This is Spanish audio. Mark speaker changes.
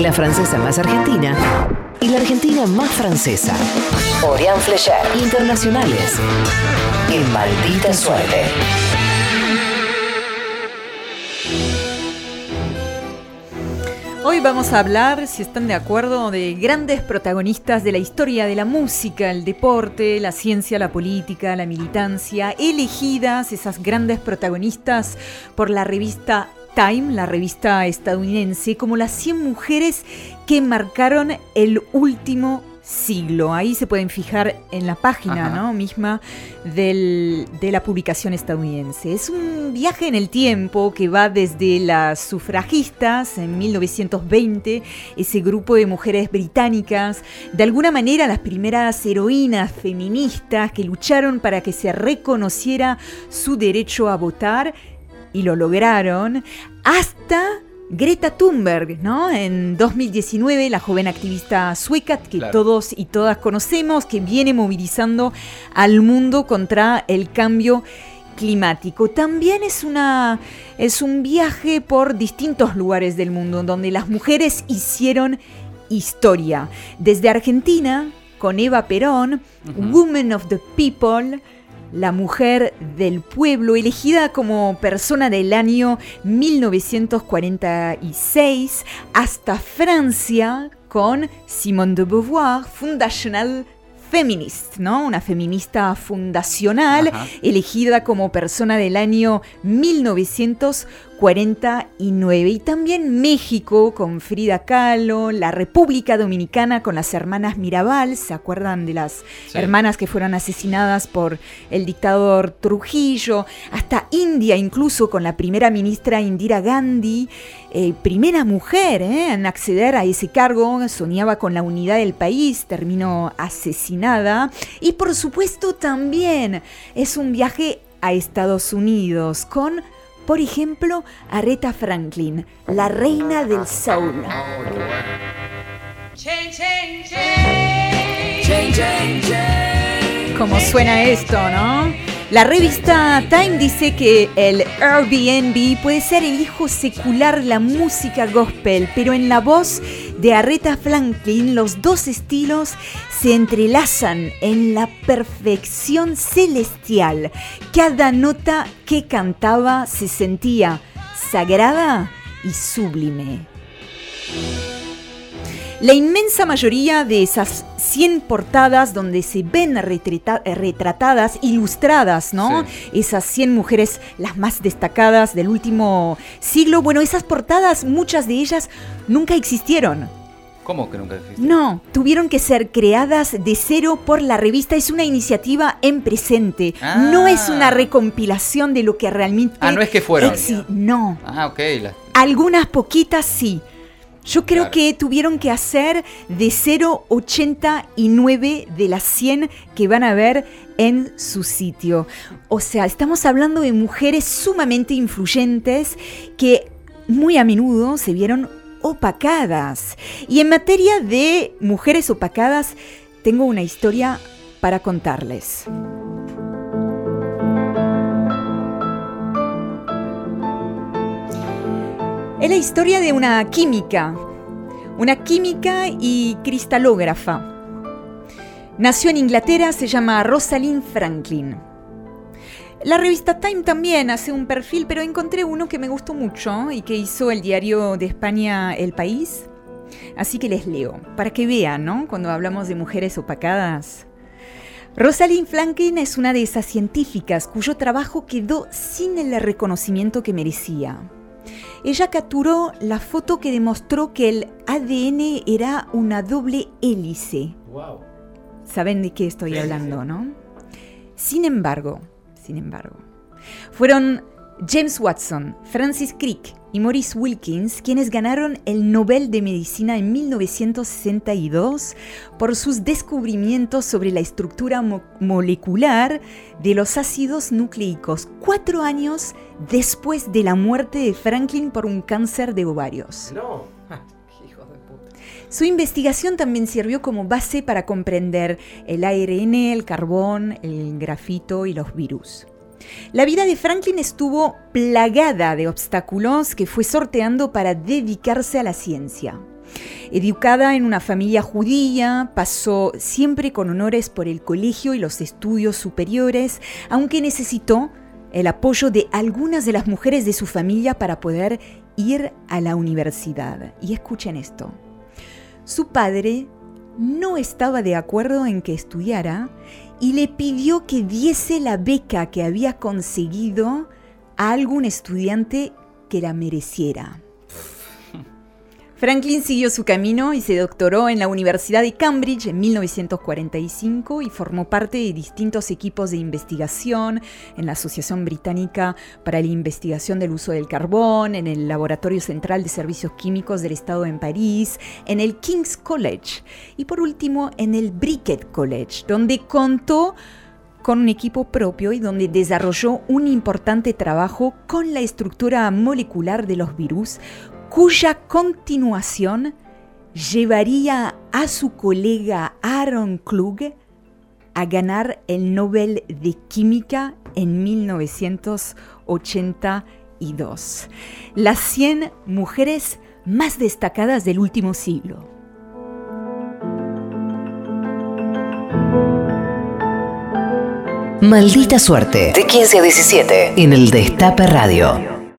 Speaker 1: La francesa más argentina y la argentina más francesa. Orián Flecher. Internacionales. En maldita suerte.
Speaker 2: Hoy vamos a hablar, si están de acuerdo, de grandes protagonistas de la historia de la música, el deporte, la ciencia, la política, la militancia, elegidas esas grandes protagonistas por la revista Time, la revista estadounidense, como las 100 mujeres que marcaron el último siglo. Ahí se pueden fijar en la página ¿no? misma de la publicación estadounidense. Es un viaje en el tiempo que va desde las sufragistas en 1920, ese grupo de mujeres británicas, de alguna manera las primeras heroínas feministas que lucharon para que se reconociera su derecho a votar y lo lograron, hasta Greta Thunberg, ¿no? En 2019, la joven activista sueca que todos y todas conocemos, que viene movilizando al mundo contra el cambio climático. También es, una, es un viaje por distintos lugares del mundo donde las mujeres hicieron historia. Desde Argentina, con Eva Perón, Women of the People, la mujer del pueblo, elegida como persona del año 1946, hasta Francia con Simone de Beauvoir, Fundational Feminist, ¿no? Una feminista fundacional, elegida como persona del año 1946 49. Y también México con Frida Kahlo, la República Dominicana con las hermanas Mirabal, ¿se acuerdan de las hermanas que fueron asesinadas por el dictador Trujillo? Hasta India incluso con la primera ministra Indira Gandhi, eh, primera mujer ¿eh? en acceder a ese cargo, soñaba con la unidad del país, terminó asesinada. Y por supuesto también es un viaje a Estados Unidos con por ejemplo, Aretha Franklin, la reina del soul. ¿Cómo suena esto, no? La revista Time dice que el Airbnb puede ser el hijo secular de la música gospel, pero en la voz de Aretha Franklin los dos estilos se entrelazan en la perfección celestial. Cada nota que cantaba se sentía sagrada y sublime. La inmensa mayoría de esas 100 portadas donde se ven retratadas, ilustradas, ¿no? Esas 100 mujeres, las más destacadas del último siglo. Bueno, esas portadas, muchas de ellas nunca existieron.
Speaker 3: ¿Cómo que nunca existieron?
Speaker 2: No, tuvieron que ser creadas de cero por la revista. Es una iniciativa en presente. No es una ah. recompilación de lo que realmente.
Speaker 3: Ah, no es que fueron.
Speaker 2: no.
Speaker 3: Ah, ok.
Speaker 2: Algunas poquitas sí. Yo creo que tuvieron que hacer de 0,89 de las 100 que van a ver en su sitio. O sea, estamos hablando de mujeres sumamente influyentes que muy a menudo se vieron opacadas. Y en materia de mujeres opacadas, tengo una historia para contarles. La historia de una química, una química y cristalógrafa. Nació en Inglaterra, se llama Rosalind Franklin. La revista Time también hace un perfil, pero encontré uno que me gustó mucho y que hizo el diario de España El País. Así que les leo, para que vean, ¿no? Cuando hablamos de mujeres opacadas. Rosalind Franklin es una de esas científicas cuyo trabajo quedó sin el reconocimiento que merecía ella capturó la foto que demostró que el ADN era una doble hélice. Wow. Saben de qué estoy hablando, ¿no? Sin embargo, sin embargo, fueron James Watson, Francis Crick y Maurice Wilkins quienes ganaron el Nobel de Medicina en 1962 por sus descubrimientos sobre la estructura molecular de los ácidos nucleicos, cuatro años después de la muerte de Franklin por un cáncer de ovarios. No. Su investigación también sirvió como base para comprender el ARN, el carbón, el grafito y los virus. La vida de Franklin estuvo plagada de obstáculos que fue sorteando para dedicarse a la ciencia. Educada en una familia judía, pasó siempre con honores por el colegio y los estudios superiores, aunque necesitó el apoyo de algunas de las mujeres de su familia para poder ir a la universidad. Y escuchen esto. Su padre no estaba de acuerdo en que estudiara y le pidió que diese la beca que había conseguido a algún estudiante que la mereciera. Franklin siguió su camino y se doctoró en la Universidad de Cambridge en 1945 y formó parte de distintos equipos de investigación en la Asociación Británica para la Investigación del Uso del Carbón, en el Laboratorio Central de Servicios Químicos del Estado en París, en el King's College y por último en el Bricket College, donde contó con un equipo propio y donde desarrolló un importante trabajo con la estructura molecular de los virus cuya continuación llevaría a su colega Aaron Klug a ganar el Nobel de Química en 1982. Las 100 mujeres más destacadas del último siglo.
Speaker 1: Maldita suerte. De 15 a 17 en el Destape Radio.